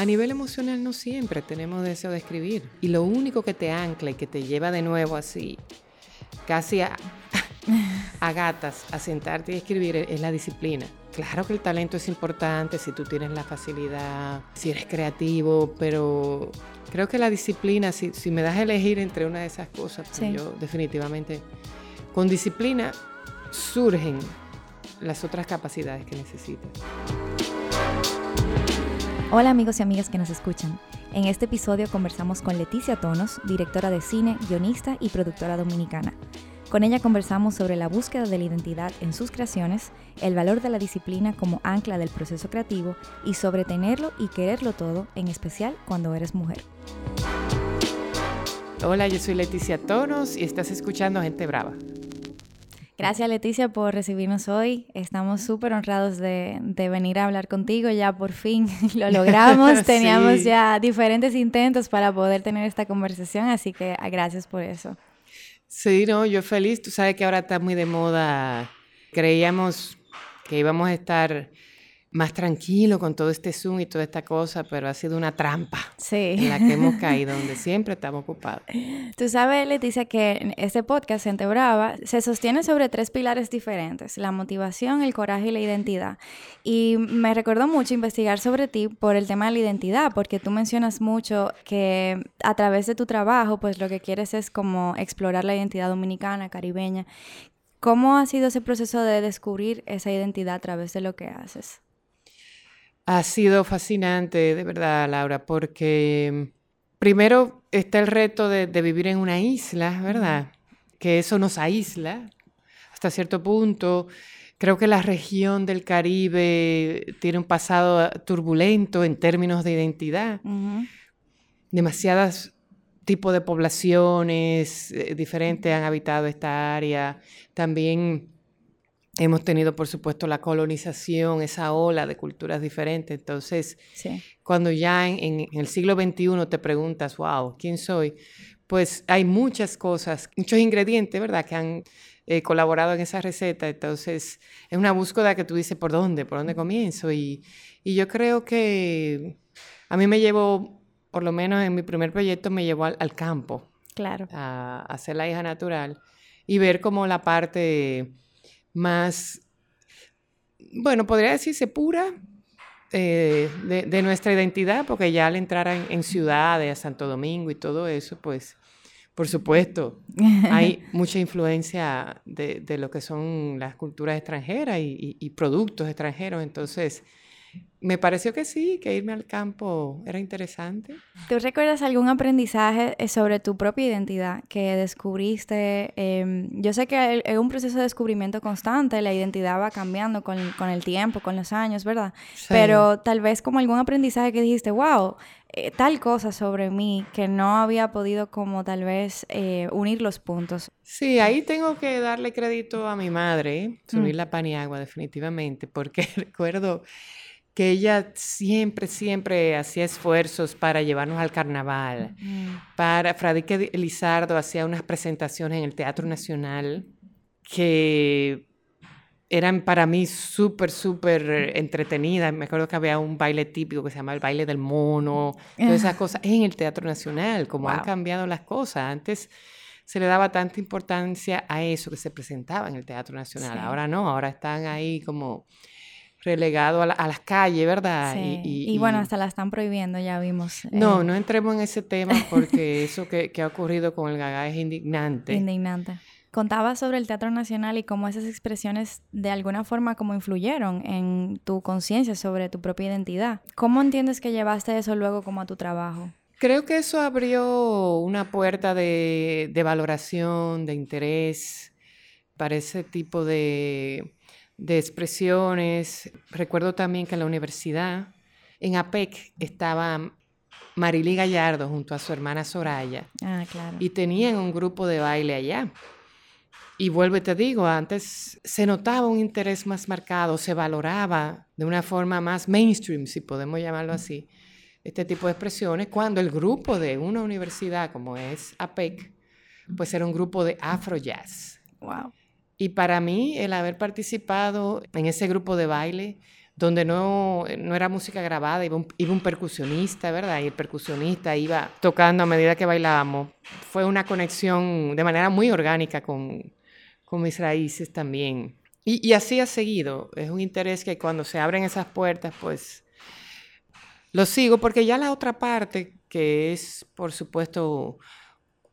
A nivel emocional no siempre tenemos deseo de escribir. Y lo único que te ancla y que te lleva de nuevo así, casi a, a gatas, a sentarte y escribir es la disciplina. Claro que el talento es importante si tú tienes la facilidad, si eres creativo, pero creo que la disciplina, si, me das a elegir entre una de esas cosas, pues yo definitivamente, con disciplina surgen las otras capacidades que necesitas. Hola amigos y amigas que nos escuchan. En este episodio conversamos con Leticia Tonos, directora de cine, guionista y productora dominicana. Con ella conversamos sobre la búsqueda de la identidad en sus creaciones, el valor de la disciplina como ancla del proceso creativo y sobre tenerlo y quererlo todo, en especial cuando eres mujer. Hola, yo soy Leticia Tonos y estás escuchando Gente Brava. Gracias Leticia por recibirnos hoy. Estamos súper honrados de, venir a hablar contigo. Ya por fin lo logramos. Teníamos ya diferentes intentos para poder tener esta conversación, así que ah, gracias por eso. Sí, no, yo feliz. Tú sabes que ahora está muy de moda. Creíamos que íbamos a estar más tranquilo con todo este Zoom y toda esta cosa, pero ha sido una trampa en la que hemos caído, donde siempre estamos ocupados. Tú sabes, Leticia, que este podcast, Gente Brava, se sostiene sobre tres pilares diferentes, la motivación, el coraje y la identidad. Y me recordó mucho investigar sobre ti por el tema de la identidad, porque tú mencionas mucho que a través de tu trabajo, pues lo que quieres es como explorar la identidad dominicana, caribeña. ¿Cómo ha sido ese proceso de descubrir esa identidad a través de lo que haces? Ha sido fascinante, de verdad, Laura, porque primero está el reto de, vivir en una isla, ¿verdad? Que eso nos aísla hasta cierto punto. Creo que la región del Caribe tiene un pasado turbulento en términos de identidad. Demasiados tipos de poblaciones eh, diferentes han habitado esta área. También Hemos tenido, por supuesto, la colonización, esa ola de culturas diferentes. Entonces, cuando ya en, el siglo XXI te preguntas, wow, ¿quién soy? Pues hay muchas cosas, muchos ingredientes, ¿verdad?, que han eh, colaborado en esa receta. Entonces, es una búsqueda que tú dices, ¿por dónde? ¿Por dónde comienzo? Y, yo creo que a mí me llevó, por lo menos en mi primer proyecto, me llevó al, campo. Claro. A, a ser la hija natural y ver cómo la parte más, bueno, podría decirse pura eh, de, nuestra identidad, porque ya al entrar en, ciudades, a Santo Domingo y todo eso, pues, por supuesto, hay mucha influencia de, lo que son las culturas extranjeras y productos extranjeros. Entonces, me pareció que sí, que irme al campo era interesante. ¿Tú recuerdas algún aprendizaje eh, sobre tu propia identidad que descubriste? Em, yo sé que es un proceso de descubrimiento constante, la identidad va cambiando con, el tiempo, con los años, ¿verdad? Pero tal vez como algún aprendizaje que dijiste, wow, eh, tal cosa sobre mí que no había podido como tal vez eh, unir los puntos. Sí, ahí tengo que darle crédito a mi madre, subir mm. la paniagua definitivamente, porque recuerdo que ella siempre, siempre hacía esfuerzos para llevarnos al carnaval. Para Fradique Lizardo hacía unas presentaciones en el Teatro Nacional que eran para mí súper, súper entretenidas. Me acuerdo que había un baile típico que se llama el baile del mono, todas esas cosas en el Teatro Nacional, como han cambiado las cosas. Antes se le daba tanta importancia a eso que se presentaba en el Teatro Nacional. Ahora no, ahora están ahí como relegado a, las calles, ¿verdad? Sí. Y, bueno, hasta la están prohibiendo, ya vimos. No, eh. no entremos en ese tema porque eso que, ha ocurrido con el Gaga es indignante. Indignante. Contaba sobre el Teatro Nacional y cómo esas expresiones de alguna forma como influyeron en tu conciencia sobre tu propia identidad. ¿Cómo entiendes que llevaste eso luego como a tu trabajo? Creo que eso abrió una puerta de, de valoración, de interés para ese tipo de de expresiones. Recuerdo también que en la universidad, en APEC, estaba Marilí Gallardo junto a su hermana Soraya. Ah, claro. Y tenían un grupo de baile allá. Y vuelvo y te digo, antes se notaba un interés más marcado, se valoraba de una forma más mainstream, si podemos llamarlo así, este tipo de expresiones, cuando el grupo de una universidad como es APEC, pues era un grupo de afro jazz. Wow. Y para mí, el haber participado en ese grupo de baile, donde no, no era música grabada, iba un, percusionista, ¿verdad? Y el percusionista iba tocando a medida que bailábamos. Fue una conexión de manera muy orgánica con, con mis raíces también. Y, así ha seguido. Es un interés que cuando se abren esas puertas, pues lo sigo, porque ya la otra parte, que es, por supuesto,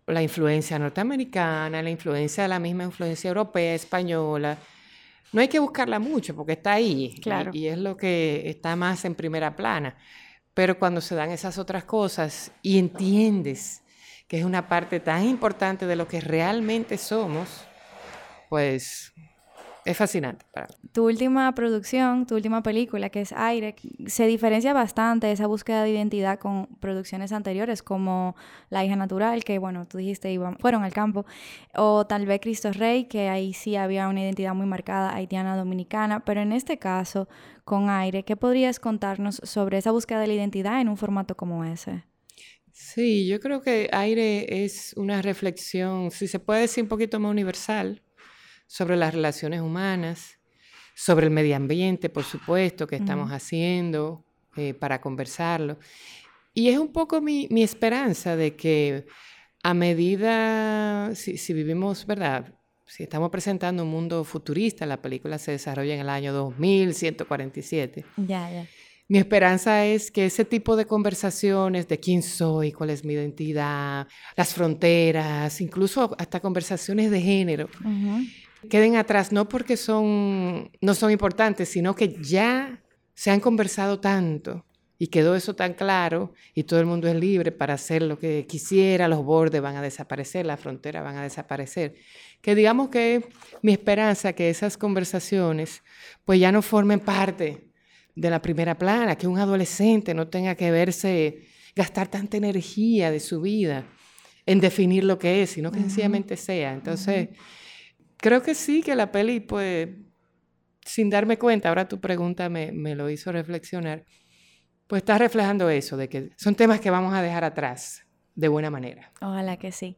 la influencia norteamericana, la influencia de la misma influencia europea, española, no hay que buscarla mucho porque está ahí claro. y, y, es lo que está más en primera plana. Pero cuando se dan esas otras cosas y entiendes que es una parte tan importante de lo que realmente somos, pues es fascinante. Para mí. Tu última producción, tu última película, que es Aire, se diferencia bastante de esa búsqueda de identidad con producciones anteriores como La hija natural, que bueno, tú dijiste iban, fueron al campo, o tal vez Cristo Rey, que ahí sí había una identidad muy marcada haitiana dominicana, pero en este caso, con Aire, ¿qué podrías contarnos sobre esa búsqueda de la identidad en un formato como ese? Sí, yo creo que Aire es una reflexión, si se puede decir un poquito más universal, sobre las relaciones humanas, sobre el medio ambiente, por supuesto, que estamos uh -huh. haciendo eh, para conversarlo. Y es un poco mi, mi esperanza de que a medida, si, si, vivimos, ¿verdad? Si estamos presentando un mundo futurista, la película se desarrolla en el año 2147. Ya, ya. Mi esperanza es que ese tipo de conversaciones de quién soy, cuál es mi identidad, las fronteras, incluso hasta conversaciones de género, uh -huh queden atrás, no porque son, no son importantes, sino que ya se han conversado tanto y quedó eso tan claro y todo el mundo es libre para hacer lo que quisiera, los bordes van a desaparecer, las fronteras van a desaparecer. Que digamos que mi esperanza que esas conversaciones pues ya no formen parte de la primera plana, que un adolescente no tenga que verse gastar tanta energía de su vida en definir lo que es, sino que uh -huh. sencillamente sea. Entonces, uh -huh creo que sí, que la peli, pues, sin darme cuenta, ahora tu pregunta me, me, lo hizo reflexionar, pues está reflejando eso, de que son temas que vamos a dejar atrás de buena manera. Ojalá que sí.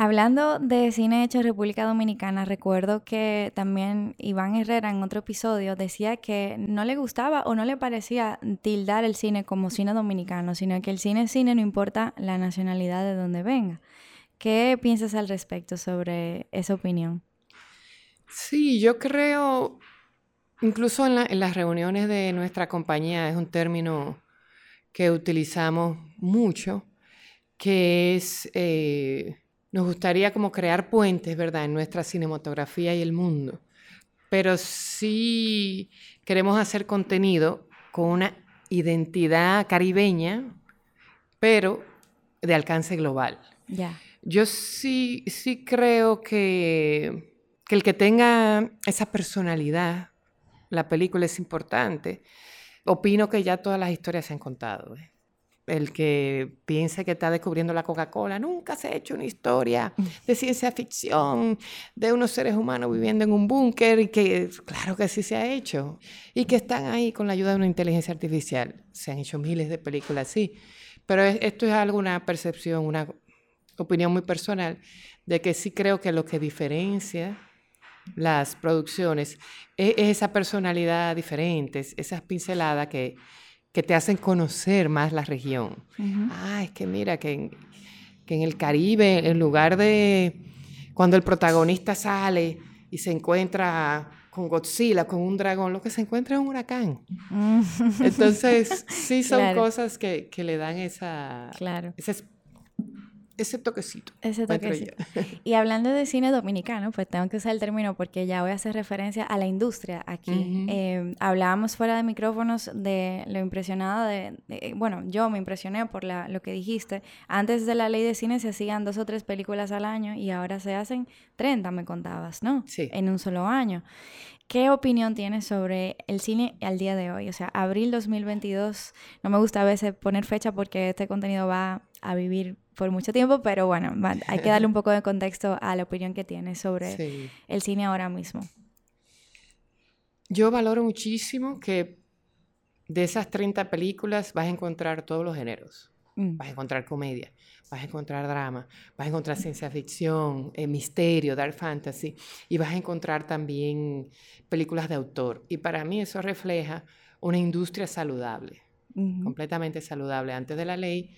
Hablando de cine hecho en República Dominicana, recuerdo que también Iván Herrera en otro episodio decía que no le gustaba o no le parecía tildar el cine como cine dominicano, sino que el cine es cine no importa la nacionalidad de donde venga. ¿Qué piensas al respecto sobre esa opinión? Sí, yo creo, incluso en, la, en, las reuniones de nuestra compañía, es un término que utilizamos mucho, que es, eh, nos gustaría como crear puentes, ¿verdad?, en nuestra cinematografía y el mundo. Pero sí queremos hacer contenido con una identidad caribeña, pero de alcance global. Ya. Yeah. Yo sí, sí creo que, que, el que tenga esa personalidad, la película es importante. Opino que ya todas las historias se han contado. ¿eh? El que piense que está descubriendo la Coca-Cola, nunca se ha hecho una historia de ciencia ficción, de unos seres humanos viviendo en un búnker, y que claro que sí se ha hecho, y que están ahí con la ayuda de una inteligencia artificial. Se han hecho miles de películas así, pero esto es algo, una percepción, una opinión muy personal, de que sí creo que lo que diferencia las producciones es, es esa personalidad diferente, esas pinceladas que, que, te hacen conocer más la región. Uh -huh. Ah, es que mira, que en, que en el Caribe, en lugar de cuando el protagonista sale y se encuentra con Godzilla, con un dragón, lo que se encuentra es un huracán. Entonces, sí son claro. cosas que, que, le dan esa, claro. esa ese toquecito. Ese toquecito. Y hablando de cine dominicano, pues tengo que usar el término porque ya voy a hacer referencia a la industria aquí. Uh -huh. eh, hablábamos fuera de micrófonos de lo impresionada de, de bueno, yo me impresioné por la, lo que dijiste. Antes de la ley de cine se hacían dos o tres películas al año y ahora se hacen 30, me contabas, ¿no? Sí. En un solo año. ¿Qué opinión tienes sobre el cine al día de hoy? O sea, abril 2022, no me gusta a veces poner fecha porque este contenido va a vivir por mucho tiempo, pero bueno, hay que darle un poco de contexto a la opinión que tienes sobre sí. el cine ahora mismo. Yo valoro muchísimo que de esas 30 películas vas a encontrar todos los géneros. Mm. vas a encontrar comedia, vas a encontrar drama, vas a encontrar ciencia ficción, eh, misterio, dark fantasy, y vas a encontrar también películas de autor. Y para mí eso refleja una industria saludable, completamente saludable. Antes de la ley,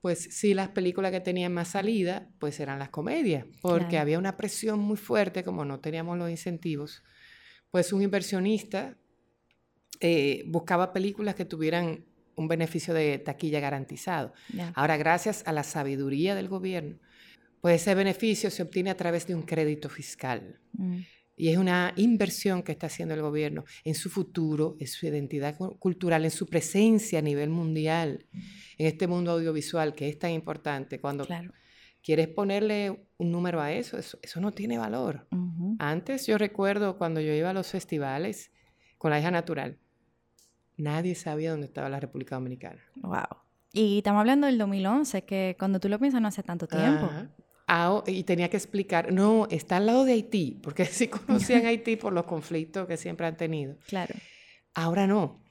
pues sí, las películas que tenían más salida, pues eran las comedias, porque había una presión muy fuerte, como no teníamos los incentivos, pues un inversionista eh, buscaba películas que tuvieran un beneficio de taquilla garantizado. Ahora, gracias a la sabiduría del gobierno, pues ese beneficio se obtiene a través de un crédito fiscal. Mm. Y es una inversión que está haciendo el gobierno en su futuro, en su identidad cultural, en su presencia a nivel mundial, en este mundo audiovisual que es tan importante. Cuando quieres ponerle un número a eso, eso, no tiene valor. Antes yo recuerdo cuando yo iba a los festivales con la hija natural, nadie sabía dónde estaba la República Dominicana. Wow. Y estamos hablando del 2011, que cuando tú lo piensas no hace tanto tiempo. y tenía que explicar, no, está al lado de Haití, porque sí conocían Haití por los conflictos que siempre han tenido. Claro. Ahora no.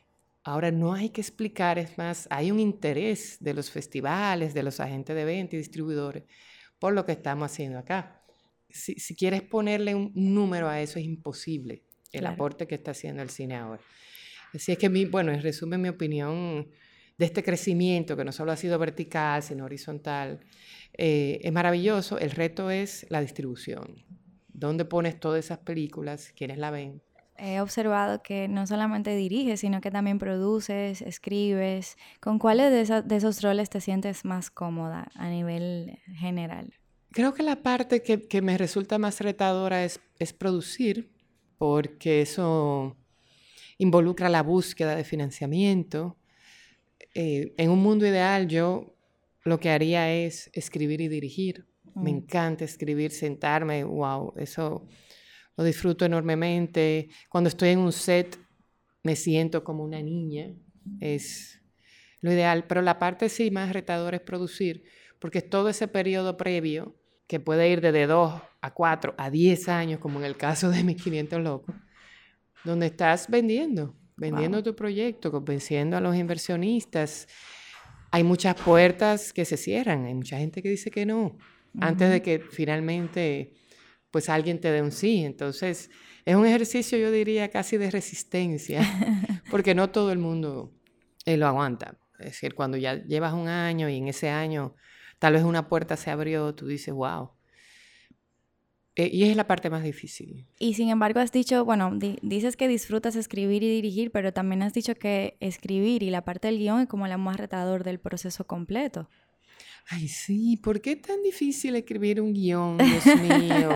Ahora no hay que explicar, es más, hay un interés de los festivales, de los agentes de venta y distribuidores por lo que estamos haciendo acá. Si, quieres ponerle un número a eso, es imposible el aporte que está haciendo el cine ahora. Así es que, mi, bueno, en resumen, mi opinión de este crecimiento, que no solo ha sido vertical, sino horizontal, eh, es maravilloso. El reto es la distribución. ¿Dónde pones todas esas películas? ¿Quiénes la ven? He observado que no solamente diriges, sino que también produces, escribes. ¿Con cuáles de, esos roles te sientes más cómoda a nivel general? Creo que la parte que, me resulta más retadora es, es producir, porque eso involucra la búsqueda de financiamiento. Eh, en un mundo ideal yo lo que haría es escribir y dirigir. Me mm. encanta escribir, sentarme, wow, eso lo disfruto enormemente. Cuando estoy en un set me siento como una niña, es lo ideal, pero la parte sí más retadora es producir, porque es todo ese periodo previo que puede ir desde 2 a 4 a 10 años, como en el caso de mis 500 locos, donde estás vendiendo, vendiendo tu proyecto, convenciendo a los inversionistas. Hay muchas puertas que se cierran, hay mucha gente que dice que no, antes de que finalmente pues alguien te dé un sí. Entonces, es un ejercicio, yo diría, casi de resistencia, porque no todo el mundo eh, lo aguanta. Es decir, cuando ya llevas un año y en ese año tal vez una puerta se abrió, tú dices, wow, eh, y es la parte más difícil. Y sin embargo has dicho, bueno, dices que disfrutas escribir y dirigir, pero también has dicho que escribir y la parte del guion es como la más retador del proceso completo. Ay, sí, ¿por qué es tan difícil escribir un guion, Dios mío?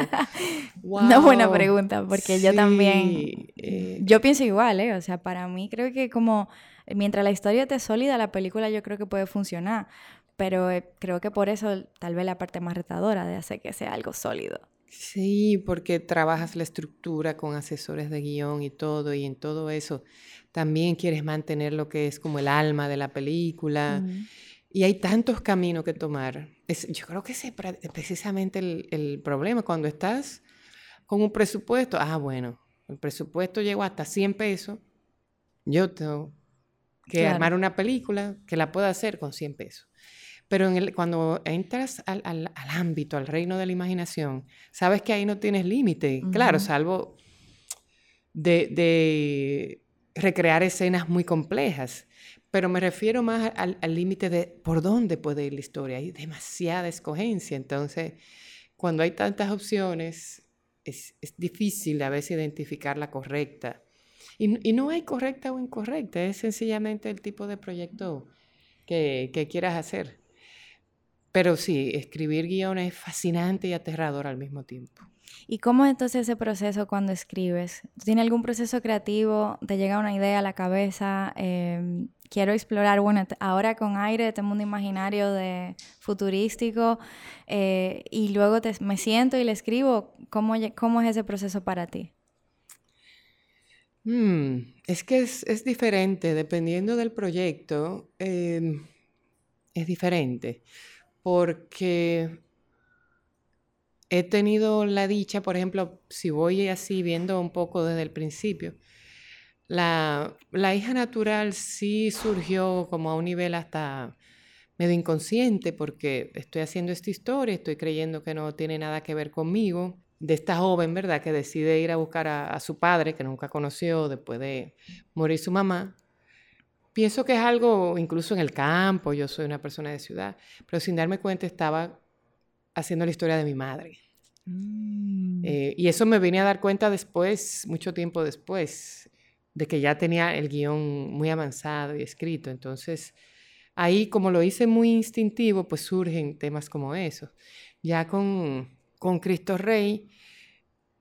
Una buena pregunta, porque yo también, eh, yo pienso igual, ¿eh? O sea, para mí creo que como, mientras la historia esté sólida, la película yo creo que puede funcionar, pero eh, creo que por eso tal vez la parte más retadora de hacer que sea algo sólido. Sí, porque trabajas la estructura con asesores de guion y todo, y en todo eso también quieres mantener lo que es como el alma de la película. Y hay tantos caminos que tomar. yo creo que ese es precisamente el, el, problema. Cuando estás con un presupuesto, ah, bueno, el presupuesto llegó hasta 100 pesos, yo tengo que armar una película que la pueda hacer con 100 pesos. Pero en el, cuando entras al, al, ámbito, al reino de la imaginación, sabes que ahí no tienes límite. Claro, salvo de, de, recrear escenas muy complejas. Pero me refiero más al límite de por dónde puede ir la historia. Hay demasiada escogencia. Entonces, cuando hay tantas opciones, es, es difícil a veces identificar la correcta. Y, y, no hay correcta o incorrecta, es sencillamente el tipo de proyecto que, que quieras hacer. Pero sí, escribir guiones es fascinante y aterrador al mismo tiempo. ¿Y cómo es entonces ese proceso cuando escribes? ¿Tienes algún proceso creativo? ¿Te llega una idea a la cabeza? Em, quiero explorar, bueno, ahora con aire, este mundo imaginario de futurístico, eh, y luego me siento y le escribo. ¿Cómo, cómo es ese proceso para ti? Mm, es que es, es, diferente, dependiendo del proyecto, em, es diferente porque he tenido la dicha, por ejemplo, si voy así viendo un poco desde el principio, la, hija natural sí surgió como a un nivel hasta medio inconsciente porque estoy haciendo esta historia, estoy creyendo que no tiene nada que ver conmigo, de esta joven, ¿verdad?, que decide ir a buscar a, su padre, que nunca conoció después de morir su mamá. Pienso que es algo, incluso en el campo, yo soy una persona de ciudad, pero sin darme cuenta estaba haciendo la historia de mi madre. Mm. Eh, y eso me vine a dar cuenta después, mucho tiempo después, de que ya tenía el guion muy avanzado y escrito. Entonces, ahí como lo hice muy instintivo, pues surgen temas como esos. Ya con, con Cristo Rey,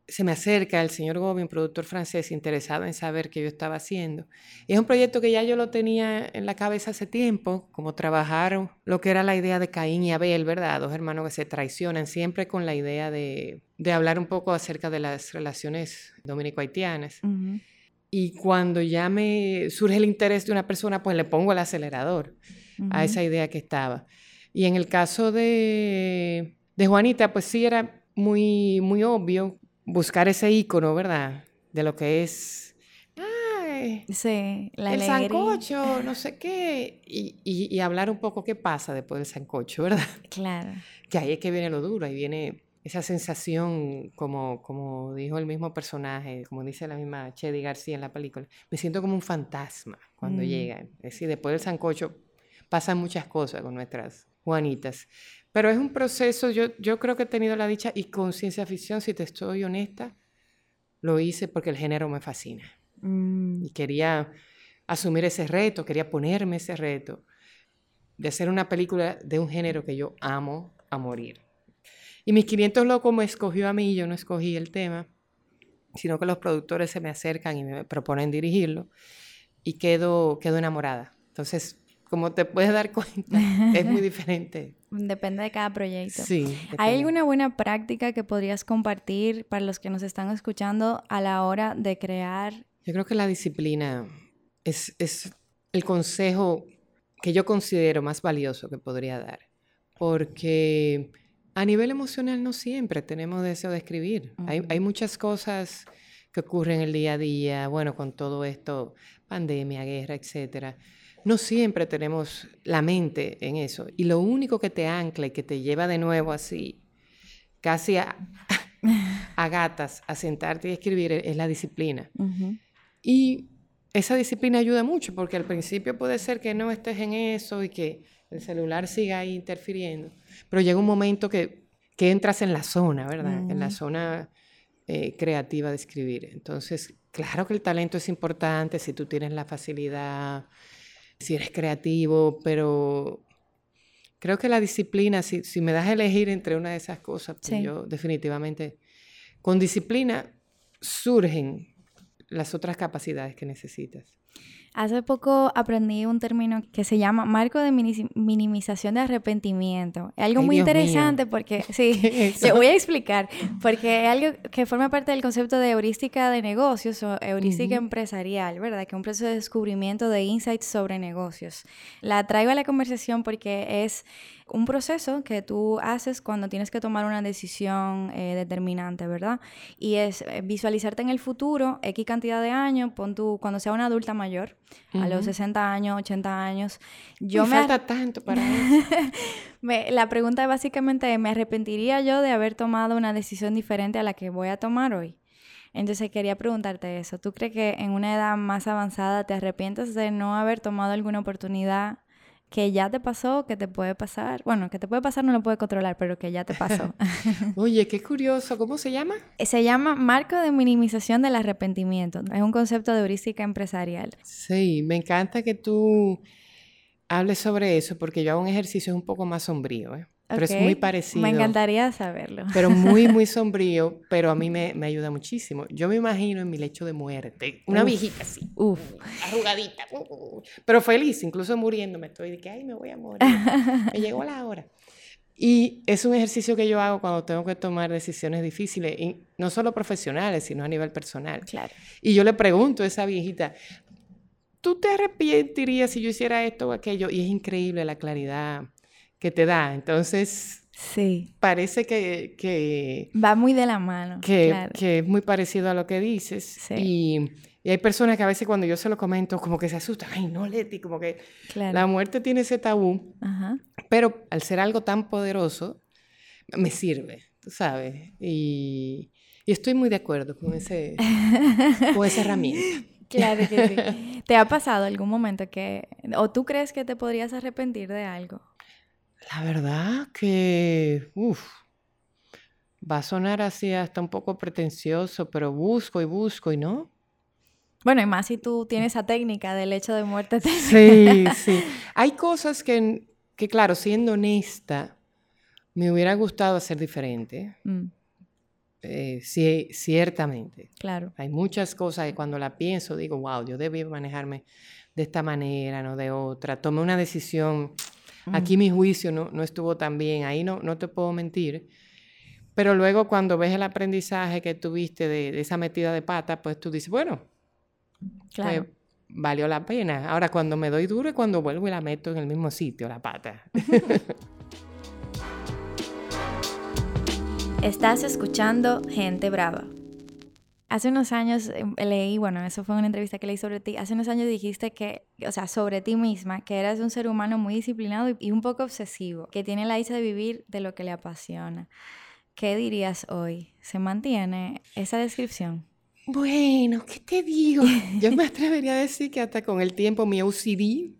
se me acerca el señor Gobi, un productor francés interesado en saber qué yo estaba haciendo. Y es un proyecto que ya yo lo tenía en la cabeza hace tiempo, como trabajar lo que era la idea de Caín y Abel, ¿verdad? Dos hermanos que se traicionan, siempre con la idea de, de hablar un poco acerca de las relaciones dominico-haitianas. Y cuando ya me surge el interés de una persona, pues le pongo el acelerador a esa idea que estaba. Y en el caso de, de Juanita, pues sí era muy, muy obvio buscar ese icono, ¿verdad? De lo que es. Ay, sí, la El sancocho, no sé qué. Y, y, hablar un poco qué pasa después del sancocho, ¿verdad? Claro. Que ahí es que viene lo duro, ahí viene esa sensación, como, como dijo el mismo personaje, como dice la misma Chedi García en la película, me siento como un fantasma cuando mm. llegan. Es decir, después del sancocho pasan muchas cosas con nuestras Juanitas. Pero es un proceso, yo, yo creo que he tenido la dicha y con ciencia ficción, si te estoy honesta, lo hice porque el género me fascina. Mm. Y quería asumir ese reto, quería ponerme ese reto de hacer una película de un género que yo amo a morir. Y mis 500 locos me escogió a mí, yo no escogí el tema, sino que los productores se me acercan y me proponen dirigirlo y quedo, quedo enamorada. Entonces, como te puedes dar cuenta, es muy diferente. Depende de cada proyecto. Sí. ¿Hay alguna buena práctica que podrías compartir para los que nos están escuchando a la hora de crear? Yo creo que la disciplina es, es el consejo que yo considero más valioso que podría dar. Porque a nivel emocional no siempre tenemos deseo de escribir. hay, hay muchas cosas que ocurren el día a día, bueno, con todo esto, pandemia, guerra, etcétera no siempre tenemos la mente en eso. Y lo único que te ancla y que te lleva de nuevo así, casi a, gatas, a sentarte y escribir es la disciplina. Y esa disciplina ayuda mucho porque al principio puede ser que no estés en eso y que el celular siga ahí interfiriendo, pero llega un momento que, entras en la zona, ¿verdad? En la zona eh, creativa de escribir. Entonces, claro que el talento es importante si tú tienes la facilidad si eres creativo, pero creo que la disciplina, si, si me das a elegir entre una de esas cosas, pues yo definitivamente, con disciplina surgen las otras capacidades que necesitas. Hace poco aprendí un término que se llama marco de minimización de arrepentimiento. Es algo muy interesante porque, sí, te voy a explicar, porque es algo que forma parte del concepto de heurística de negocios o heurística empresarial, ¿verdad? Que es un proceso de descubrimiento de insights sobre negocios. La traigo a la conversación porque es un proceso que tú haces cuando tienes que tomar una decisión eh, determinante, ¿verdad? Y es eh, visualizarte en el futuro, X cantidad de años, pon tú, cuando sea una adulta mayor, a los 60 años, 80 años. Yo me, falta tanto para eso. la pregunta es básicamente, ¿me arrepentiría yo de haber tomado una decisión diferente a la que voy a tomar hoy? Entonces quería preguntarte eso. ¿Tú crees que en una edad más avanzada te arrepientes de no haber tomado alguna oportunidad que ya te pasó, que te puede pasar. Bueno, que te puede pasar no lo puede controlar, pero que ya te pasó. Oye, qué curioso. ¿Cómo se llama? Se llama marco de minimización del arrepentimiento. Es un concepto de heurística empresarial. Sí, me encanta que tú hables sobre eso porque yo hago un ejercicio un poco más sombrío. ¿eh? Pero es muy parecido. Me encantaría saberlo. Pero muy, muy sombrío, pero a mí me, me, ayuda muchísimo. Yo me imagino en mi lecho de muerte, una viejita así, uf. arrugadita, uh, pero feliz, incluso muriéndome. Estoy de que, ay, me voy a morir. me llegó la hora. Y es un ejercicio que yo hago cuando tengo que tomar decisiones difíciles, y no solo profesionales, sino a nivel personal. Claro. Y yo le pregunto a esa viejita, ¿tú te arrepentirías si yo hiciera esto o aquello? Y es increíble la claridad que te da. Entonces, Sí. Parece que, que Va muy de la mano. que, claro. que es muy parecido a lo que dices. Sí. Y, y hay personas que a veces cuando yo se lo comento, como que se asustan. Ay, no, Leti, como que Claro. la muerte tiene ese tabú. Ajá. Pero al ser algo tan poderoso, me sirve, tú sabes. Y, y estoy muy de acuerdo con, ese, con esa herramienta. Claro que sí. ¿Te ha pasado algún momento que, o tú crees que te podrías arrepentir de algo? La verdad que, uff, va a sonar así hasta un poco pretencioso, pero busco y busco y no. Bueno, y más si tú tienes esa técnica del hecho de muerte. te- Sí, sí. Hay cosas que, que, claro, siendo honesta, me hubiera gustado hacer diferente. Mm, Eh, sí, ciertamente. claro. Hay muchas cosas que cuando la pienso digo, wow, yo debí manejarme de esta manera, no de otra. Tomé una decisión. Aquí mi juicio no, no estuvo tan bien, ahí no, no te puedo mentir. Pero luego cuando ves el aprendizaje que tuviste de, de esa metida de pata, pues tú dices, bueno, Claro. pues valió la pena. Ahora cuando me doy duro es cuando vuelvo y la meto en el mismo sitio, la pata. Estás escuchando Gente Brava. Hace unos años eh, leí, bueno, eso fue una entrevista que leí sobre ti. Hace unos años dijiste que, o sea, sobre ti misma, que eras un ser humano muy disciplinado y, y un poco obsesivo, que tiene la dicha de vivir de lo que le apasiona. ¿Qué dirías hoy? ¿Se mantiene esa descripción? Bueno, ¿qué te digo? Yo me atrevería a decir que hasta con el tiempo mi OCD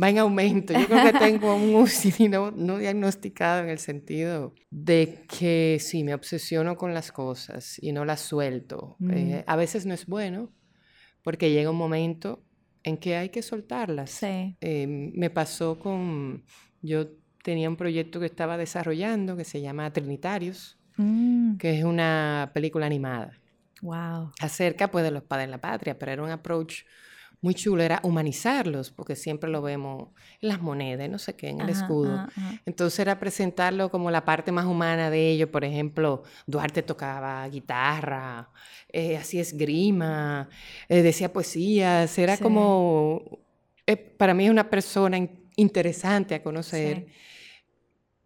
va en aumento. Yo creo que tengo un OCD no, no diagnosticado en el sentido de que sí, me obsesiono con las cosas y no las suelto. Mm. Eh, a veces no es bueno porque llega un momento en que hay que soltarlas. Sí. Eh, me pasó con, yo tenía un proyecto que estaba desarrollando que se llama Trinitarios, Mm, que es una película animada wow. acerca pues de los padres de la patria, pero era un approach muy chulo, era humanizarlos, porque siempre lo vemos en las monedas, no sé qué, en el Ajá, escudo. ajá. Entonces era presentarlo como la parte más humana de ellos, por ejemplo, Duarte tocaba guitarra, eh, hacía esgrima, eh, decía poesías, era Sí. como, eh, para mí es una persona in- interesante a conocer. Sí.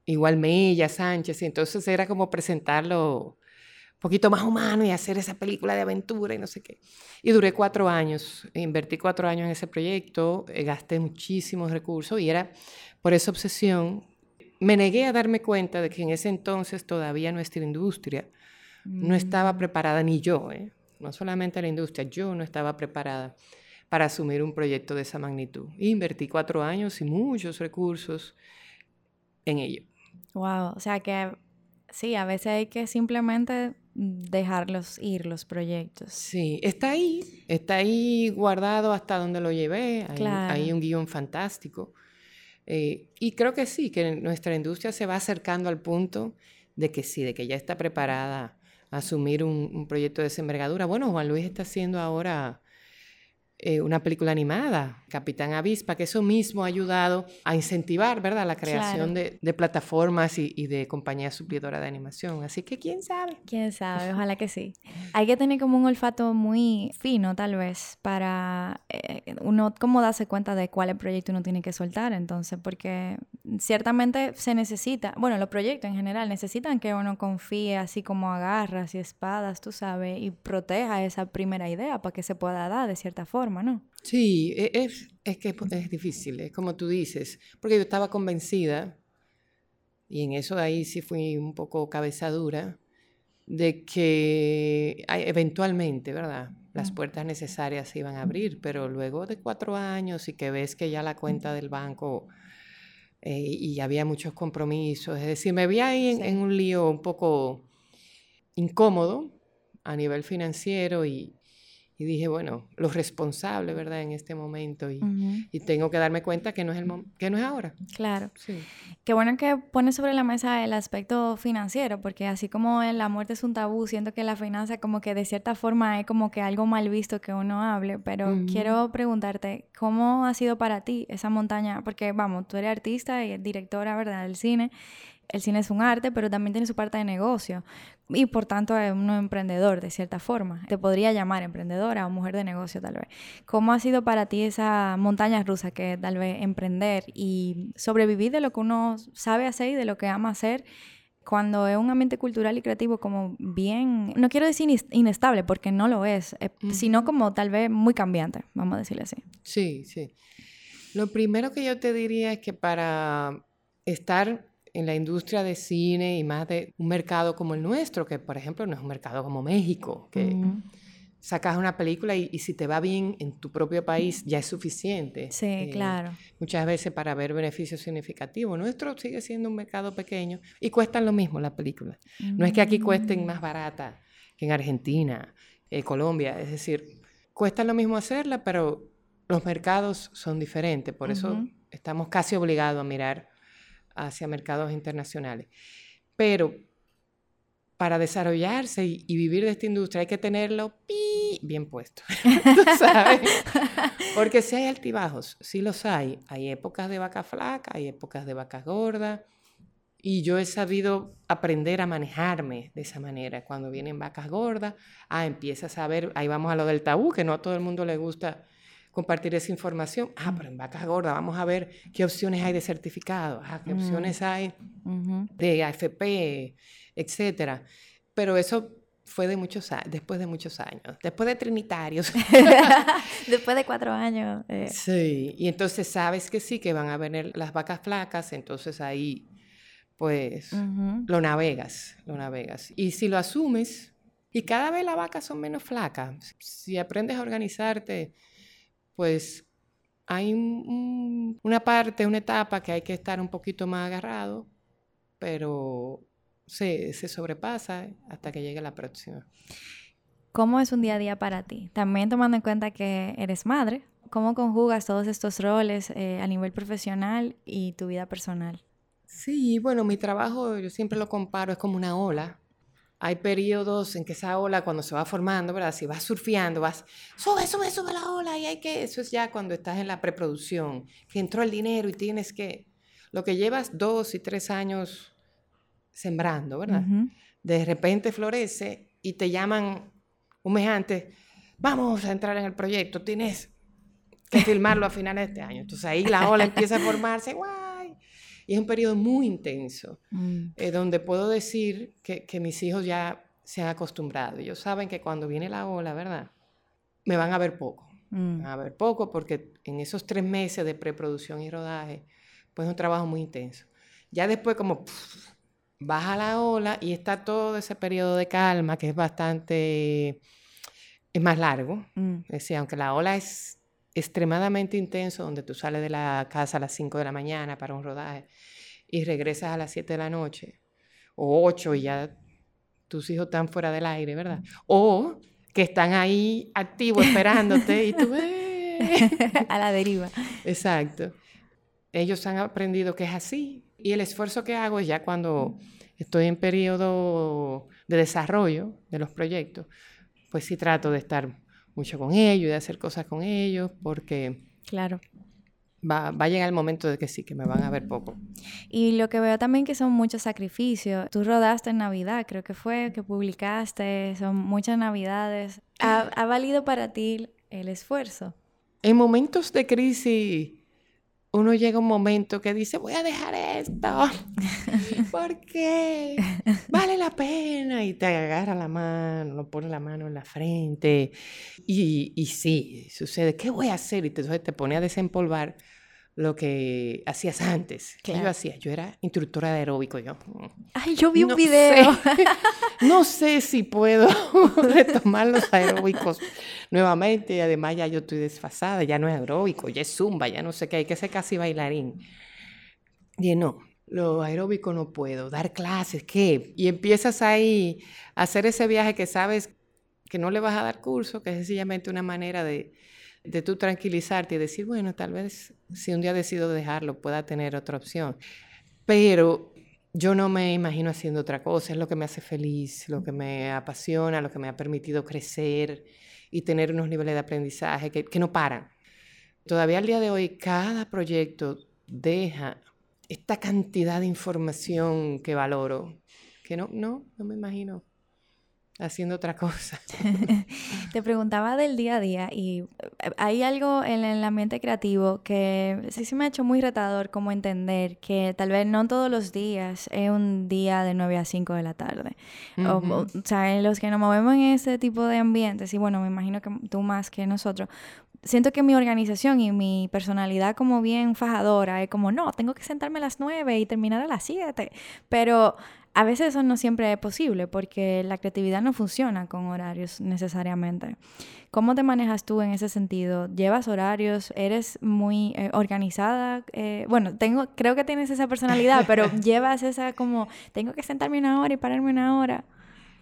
Igual Mella, Sánchez, entonces era como presentarlo poquito más humano y hacer esa película de aventura y no sé qué. Y duré cuatro años, invertí cuatro años en ese proyecto, eh, gasté muchísimos recursos y era por esa obsesión. Me negué a darme cuenta de que en ese entonces todavía nuestra industria no estaba preparada, ni yo, ¿eh? no solamente la industria, yo no estaba preparada para asumir un proyecto de esa magnitud. Invertí cuatro años y muchos recursos en ello. Wow, o sea que sí, a veces hay que simplemente dejarlos ir los proyectos. Sí, está ahí, está ahí guardado hasta donde lo llevé. Hay, Claro. hay un guion fantástico. Eh, y creo que sí, que nuestra industria se va acercando al punto de que sí, de que ya está preparada a asumir un, un proyecto de esa envergadura. Bueno, Juan Luis está haciendo ahora eh, una película animada, Capitán Avispa, que eso mismo ha ayudado a incentivar, ¿verdad?, la creación de, de plataformas y, y de compañías suplidoras de animación. Así que, ¿quién sabe? Quién sabe, ojalá que sí. Hay que tener como un olfato muy fino, tal vez, para eh, uno como darse cuenta de cuál proyecto uno tiene que soltar. Entonces, porque ciertamente se necesita, bueno, los proyectos en general necesitan que uno confíe así como a garras y espadas, tú sabes, y proteja esa primera idea para que se pueda dar de cierta forma, ¿no? Sí, e- es, es que es, difícil, es como tú dices, porque yo estaba convencida, y en eso ahí sí fui un poco cabeza dura, de que eventualmente, ¿verdad? Las puertas necesarias se iban a abrir, pero luego de cuatro años y que ves que ya la cuenta del banco eh, y había muchos compromisos, es decir, me vi ahí en, Sí. en un lío un poco incómodo a nivel financiero y, y dije, bueno, lo responsable, ¿verdad? En este momento y, Ujú, y tengo que darme cuenta que no es, el que no es ahora. Claro. Sí. Qué bueno que pones sobre la mesa el aspecto financiero, porque así como la muerte es un tabú, siento que la finanza como que de cierta forma es como que algo mal visto que uno hable, pero Ujú. quiero preguntarte, ¿cómo ha sido para ti esa montaña? Porque vamos, tú eres artista y directora, ¿verdad? Del cine, el cine es un arte, pero también tiene su parte de negocio. Y por tanto es un emprendedor, de cierta forma. Te podría llamar emprendedora o mujer de negocio, tal vez. ¿Cómo ha sido para ti esa montaña rusa que tal vez emprender y sobrevivir de lo que uno sabe hacer y de lo que ama hacer? Cuando es un ambiente cultural y creativo como bien, no quiero decir inestable porque no lo es, eh, sino como tal vez muy cambiante, vamos a decirle así. Sí, sí. Lo primero que yo te diría es que para estar en la industria de cine y más de un mercado como el nuestro, que por ejemplo no es un mercado como México, que sacas una película y, si te va bien en tu propio país ya es suficiente. Sí, eh, claro. Muchas veces para ver beneficios significativos. Nuestro sigue siendo un mercado pequeño y cuestan lo mismo las películas. No es que aquí cuesten mm. más barata que en Argentina, eh, Colombia, es decir, cuesta lo mismo hacerla, pero los mercados son diferentes, por eso estamos casi obligados a mirar hacia mercados internacionales. Pero para desarrollarse y, vivir de esta industria hay que tenerlo bien puesto, sabes? Porque si hay altibajos, sí los hay. Hay épocas de vaca flaca, hay épocas de vaca gorda. Y yo he sabido aprender a manejarme de esa manera. Cuando vienen vacas gordas, ah, empiezas a ver, ahí vamos a lo del tabú, que no a todo el mundo le gusta compartir esa información. Ah, pero en vacas gordas vamos a ver qué opciones hay de certificado, ah, qué opciones hay de AFP, etcétera. Pero eso fue de muchos años, después de muchos años, después de trinitarios. después de cuatro años. Eh. Sí, y entonces sabes que sí, que van a venir las vacas flacas, entonces ahí pues lo navegas, lo navegas. Y si lo asumes, y cada vez las vacas son menos flacas, si aprendes a organizarte pues hay una parte, una etapa que hay que estar un poquito más agarrado, pero se, se sobrepasa hasta que llegue la próxima. ¿Cómo es un día a día para ti? También tomando en cuenta que eres madre, ¿cómo conjugas todos estos roles eh, a nivel profesional y tu vida personal? Sí, bueno, mi trabajo yo siempre lo comparo, es como una ola hay periodos en que esa ola cuando se va formando, ¿verdad? Si vas surfeando, vas, sube, sube, sube la ola y hay que, eso es ya cuando estás en la preproducción, que entró el dinero y tienes que, lo que llevas dos y tres años sembrando, ¿verdad? De repente florece y te llaman un mes antes, vamos a entrar en el proyecto, tienes que filmarlo a finales de este año. Entonces ahí la ola empieza a formarse, ¡guau! Y es un periodo muy intenso, mm. eh, donde puedo decir que, que, mis hijos ya se han acostumbrado. Ellos saben que cuando viene la ola, ¿verdad? Me van a ver poco. Mm. van a ver poco porque en esos tres meses de preproducción y rodaje, pues es un trabajo muy intenso. Ya después como baja la ola y está todo ese periodo de calma que es bastante, es más largo. Mm. Es decir, aunque la ola es extremadamente intenso, donde tú sales de la casa a las 5 de la mañana para un rodaje y regresas a las 7 de la noche, o 8 y ya tus hijos están fuera del aire, ¿verdad? O que están ahí activos esperándote y tú... a la deriva. Exacto. Ellos han aprendido que es así y el esfuerzo que hago es ya cuando estoy en periodo de desarrollo de los proyectos, pues sí trato de estar mucho con ellos de hacer cosas con ellos, porque claro. va, va a llegar el momento de que sí, que me van a ver poco. Y lo que veo también que son muchos sacrificios. Tú rodaste en Navidad, creo que fue, que publicaste, son muchas Navidades. ¿Ha, ha valido para ti el esfuerzo? En momentos de crisis uno llega a un momento que dice, voy a dejar esto, porque vale la pena, y te agarra la mano, lo pone la mano en la frente, y, y sí, sucede, ¿qué voy a hacer? Y entonces te pone a desempolvar lo que hacías antes. ¿Qué yo hacía? Yo era instructora de aeróbico. Yo, mm, Ay, yo vi un video. no sé si puedo retomar los aeróbicos nuevamente. Además ya yo estoy desfasada, ya no es aeróbico, ya es zumba, ya no sé qué, hay que ser casi bailarín. Y no, lo aeróbico no puedo, dar clases, ¿qué? Y empiezas ahí a hacer ese viaje que sabes que no le vas a dar curso, que es sencillamente una manera de de tú tranquilizarte y decir, bueno, tal vez si un día decido dejarlo pueda tener otra opción. Pero yo no me imagino haciendo otra cosa, es lo que me hace feliz, lo que me apasiona, lo que me ha permitido crecer y tener unos niveles de aprendizaje que, que no paran. Todavía al día de hoy, cada proyecto deja esta cantidad de información que valoro, que no, no, no me imagino haciendo otra cosa. Te preguntaba del día a día y eh, hay algo en el ambiente creativo que sí, sí me ha hecho muy retador como entender que tal vez no todos los días es un día de 9 a 5 de la tarde. o, o, sea, los que nos movemos en ese tipo de ambientes, y bueno, me imagino que tú más que nosotros, siento que mi organización y mi personalidad como bien fajadora es como, no, tengo que sentarme a las 9 y terminar a las 7, pero a veces eso no siempre es posible porque la creatividad no funciona con horarios necesariamente. ¿Cómo te manejas tú en ese sentido? ¿Llevas horarios? ¿Eres muy eh, organizada? Eh, bueno, tengo, creo que tienes esa personalidad, pero llevas esa como, tengo que sentarme una hora y pararme una hora.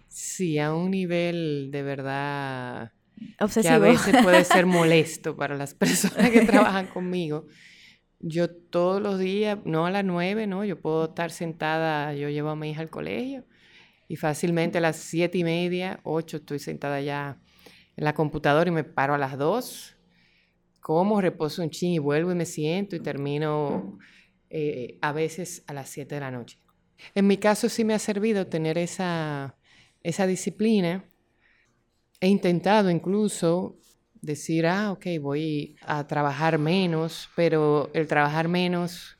Sí, a un nivel de verdad Obsesivo. que a veces puede ser molesto para las personas que trabajan conmigo. Yo todos los días, no a las nueve, ¿no? Yo puedo estar sentada, yo llevo a mi hija al colegio y fácilmente a las siete y media, ocho, estoy sentada ya en la computadora y me paro a las dos, como, reposo un chin y vuelvo y me siento y termino eh, a veces a las siete de la noche. En mi caso sí me ha servido tener esa, esa disciplina. He intentado incluso decir, ah, ok, voy a trabajar menos, pero el trabajar menos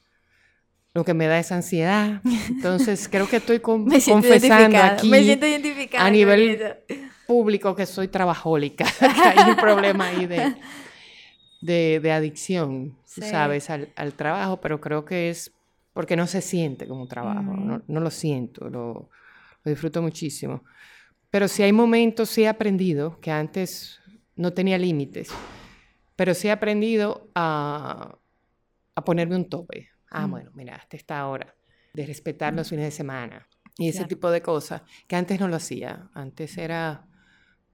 lo que me da es ansiedad. Entonces, creo que estoy con, confesando aquí me siento identificada a nivel público que soy trabajólica, que hay un problema ahí de, de, de adicción, sí. ¿sabes? Al, al, trabajo, pero creo que es porque no se siente como trabajo, mm. no, no, lo siento, lo, lo disfruto muchísimo. Pero sí hay momentos, sí he aprendido que antes no tenía límites, pero sí he aprendido a, a ponerme un tope. Ah, mm. bueno, mira, hasta esta hora, de respetar los fines de semana y ese claro. tipo de cosas, que antes no lo hacía. Antes era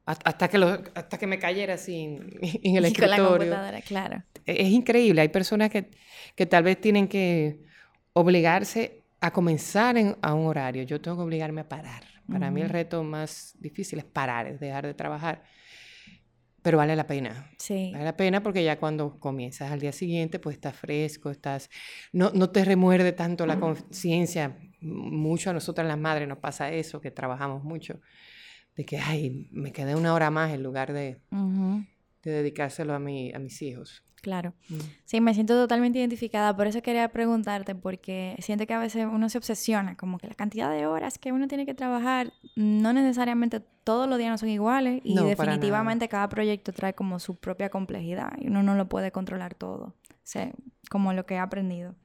hasta que, lo, hasta que me cayera así en, el y escritorio. claro. Es, es, increíble, hay personas que, que tal vez tienen que obligarse a comenzar en, a un horario. Yo tengo que obligarme a parar. Para uh -huh. mí el reto más difícil es parar, es dejar de trabajar pero vale la pena. Sí. Vale la pena porque ya cuando comienzas al día siguiente, pues estás fresco, estás, no, no te remuerde tanto la conciencia. Mucho a nosotras las madres nos pasa eso, que trabajamos mucho, de que, ay, me quedé una hora más en lugar de, uh -huh. de dedicárselo a, mi, a mis hijos. Claro. Mm. Sí, me siento totalmente identificada. Por eso quería preguntarte, porque siento que a veces uno se obsesiona, como que la cantidad de horas que uno tiene que trabajar, no necesariamente todos los días no son iguales y no, definitivamente cada proyecto trae como su propia complejidad y uno no lo puede controlar todo. O sea, como lo que he aprendido.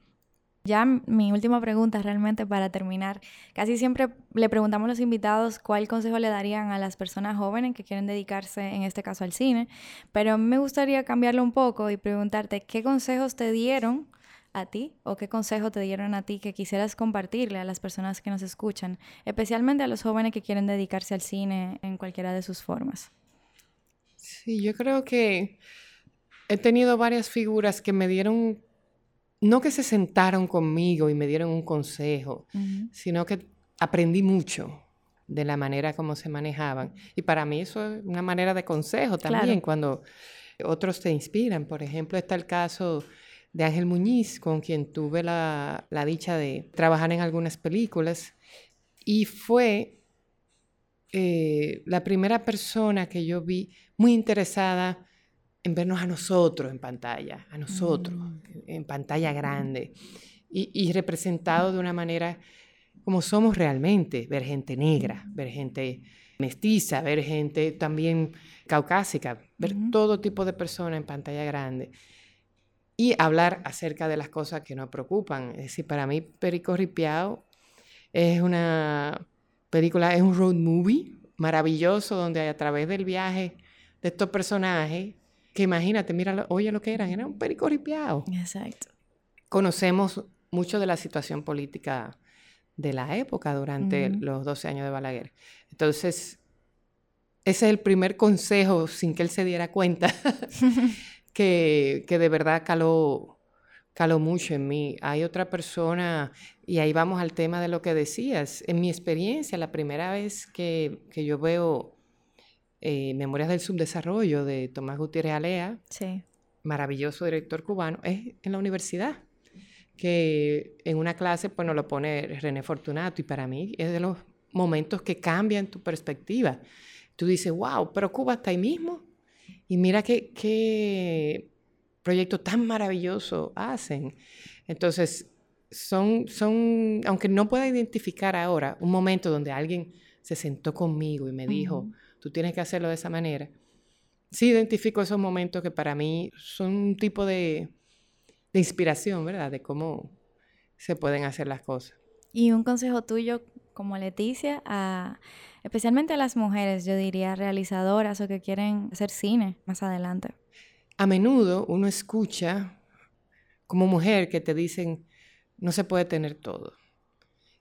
Ya mi última pregunta realmente para terminar. Casi siempre le preguntamos a los invitados cuál consejo le darían a las personas jóvenes que quieren dedicarse, en este caso, al cine. Pero me gustaría cambiarlo un poco y preguntarte qué consejos te dieron a ti o qué consejos te dieron a ti que quisieras compartirle a las personas que nos escuchan, especialmente a los jóvenes que quieren dedicarse al cine en cualquiera de sus formas. Sí, yo creo que he tenido varias figuras que me dieron no que se sentaron conmigo y me dieron un consejo, uh -huh. sino que aprendí mucho de la manera como se manejaban. Y para mí eso es una manera de consejo también, claro. cuando otros te inspiran. Por ejemplo, está el caso de Ángel Muñiz, con quien tuve la, la dicha de trabajar en algunas películas. Y fue eh, la primera persona que yo vi muy interesada en vernos a nosotros en pantalla, a nosotros, mm. en, pantalla grande, y, y, representado de una manera como somos realmente, ver gente negra, ver gente mestiza, ver gente también caucásica, ver mm. todo tipo de personas en pantalla grande y hablar acerca de las cosas que nos preocupan. Es decir, para mí Perico Ripiao es una película, es un road movie maravilloso donde a través del viaje de estos personajes que imagínate, mira, oye lo que eran, eran un perico ripiado. Exacto. Conocemos mucho de la situación política de la época durante uh -huh. los 12 años de Balaguer. Entonces, ese es el primer consejo, sin que él se diera cuenta, que, que, de verdad caló, caló mucho en mí. Hay otra persona, y ahí vamos al tema de lo que decías. En mi experiencia, la primera vez que, que yo veo eh, Memorias del Subdesarrollo de Tomás Gutiérrez Alea, sí. maravilloso director cubano, es en la universidad. que en una clase pues nos lo pone René Fortunato y para mí es de los momentos que cambian tu perspectiva. Tú dices, wow, pero Cuba está ahí mismo. Y mira qué, qué proyecto tan maravilloso hacen. Entonces, son, son, aunque no pueda identificar ahora un momento donde alguien se sentó conmigo y me dijo, tú tienes que hacerlo de esa manera, sí identifico esos momentos que para mí son un tipo de, de inspiración, ¿verdad? De cómo se pueden hacer las cosas. Y un consejo tuyo como Leticia, especialmente a las mujeres, yo diría, realizadoras o que quieren hacer cine más adelante. A menudo uno escucha como mujer que te dicen, no se puede tener todo.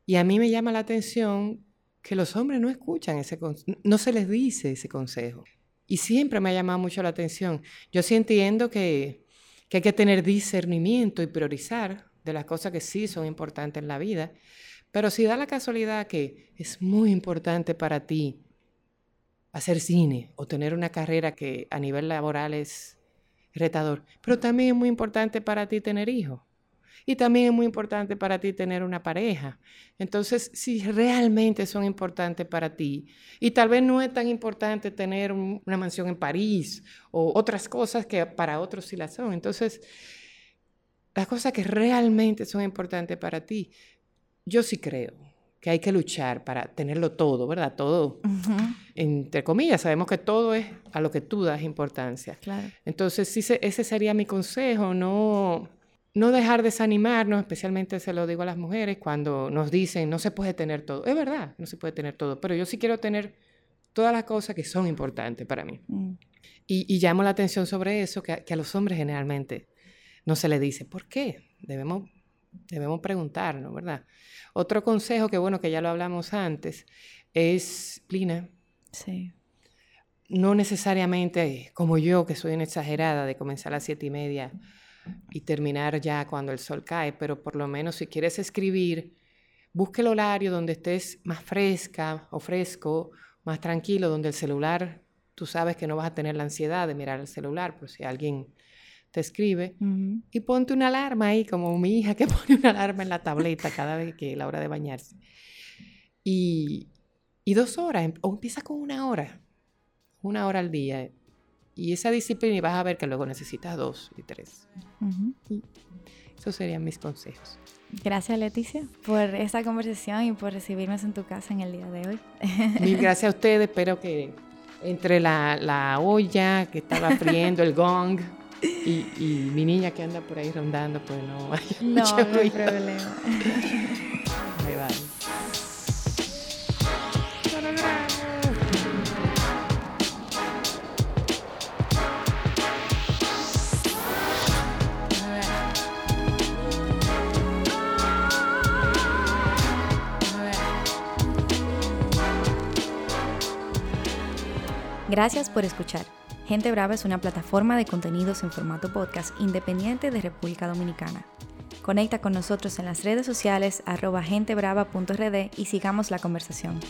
Y a mí me llama la atención que los hombres no escuchan ese no se les dice ese consejo. Y siempre me ha llamado mucho la atención. Yo sí entiendo que, que hay que tener discernimiento y priorizar de las cosas que sí son importantes en la vida, pero si da la casualidad que es muy importante para ti hacer cine o tener una carrera que a nivel laboral es retador, pero también es muy importante para ti tener hijos. Y también es muy importante para ti tener una pareja. Entonces, si realmente son importantes para ti, y tal vez no es tan importante tener una mansión en París o otras cosas que para otros sí las son. Entonces, las cosas que realmente son importantes para ti, yo sí creo que hay que luchar para tenerlo todo, ¿verdad? Todo, entre comillas, sabemos que todo es a lo que tú das importancia. Claro. Entonces, sí, ese sería mi consejo, no, no dejar desanimarnos, especialmente se lo digo a las mujeres cuando nos dicen no se puede tener todo. Es verdad, no se puede tener todo, pero yo sí quiero tener todas las cosas que son importantes para mí. Mm. Y, llamo la atención sobre eso, que a, que a los hombres generalmente no se les dice, ¿por qué? Debemos debemos preguntarnos, ¿verdad? Otro consejo que, bueno, que ya lo hablamos antes, es disciplina. Sí. No necesariamente como yo, que soy una exagerada de comenzar a las siete y media y terminar ya cuando el sol cae, pero por lo menos si quieres escribir, busque el horario donde estés más fresca o fresco, más tranquilo, donde el celular, tú sabes que no vas a tener la ansiedad de mirar el celular, por si alguien te escribe y ponte una alarma ahí, como mi hija que pone una alarma en la tableta cada vez que es la hora de bañarse. Y, y dos horas, o empieza con una hora, una hora al día. Y esa disciplina y vas a ver que luego necesitas dos y tres. y esos serían mis consejos. Gracias Leticia por esta conversación y por recibirnos en tu casa en el día de hoy. Mil gracias a ustedes, espero que entre la, la olla que estaba friendo, el gong, y, y, mi niña que anda por ahí rondando, pues no hay no, mucho no hay problema. Gracias por escuchar. Gente Brava es una plataforma de contenidos en formato podcast independiente de República Dominicana. Conecta con nosotros en las redes sociales arroba gentebrava.rd y sigamos la conversación.